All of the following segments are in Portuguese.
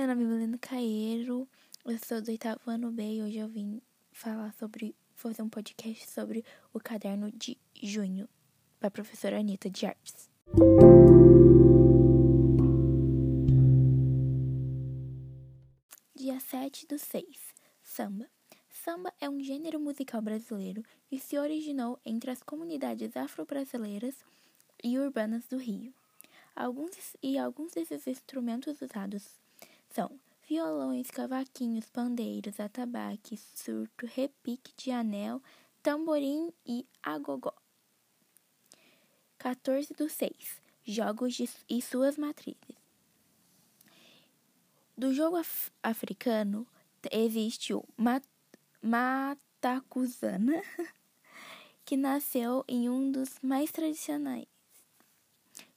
meu nome é Milena Caeiro, eu sou do oitavo ano B e hoje eu vim falar sobre, fazer um podcast sobre o caderno de junho, para a professora Anitta de Artes. Dia 7 do 6, Samba. Samba é um gênero musical brasileiro que se originou entre as comunidades afro-brasileiras e urbanas do Rio. Alguns, e alguns desses instrumentos usados são violões, cavaquinhos, pandeiros, atabaques, surto, repique de anel, tamborim e agogó. 14 do 6. Jogos de, e suas matrizes. Do jogo af africano existe o mat Matacuzana, que nasceu em um dos mais tradicionais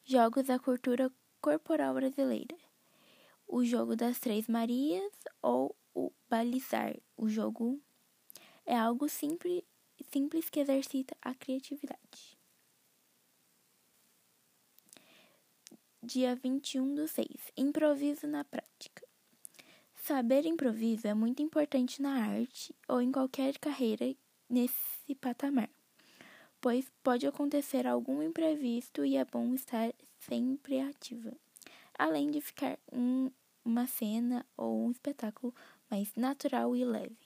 jogos da cultura corporal brasileira. O jogo das Três Marias ou o balizar. O jogo é algo simples, simples que exercita a criatividade. Dia 21 do 6. Improviso na prática. Saber improviso é muito importante na arte ou em qualquer carreira nesse patamar pois pode acontecer algum imprevisto e é bom estar sempre ativa, além de ficar um, uma cena ou um espetáculo mais natural e leve.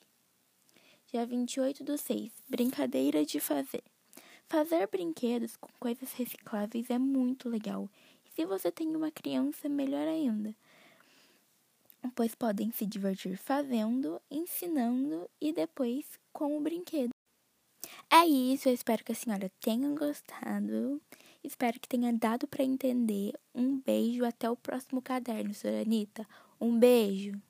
Dia 28 do 6. Brincadeira de fazer. Fazer brinquedos com coisas recicláveis é muito legal. E se você tem uma criança, melhor ainda. Pois podem se divertir fazendo, ensinando e depois com o brinquedo. É isso, eu espero que a senhora tenha gostado. Espero que tenha dado para entender. Um beijo, até o próximo caderno, senhora Anitta. Um beijo.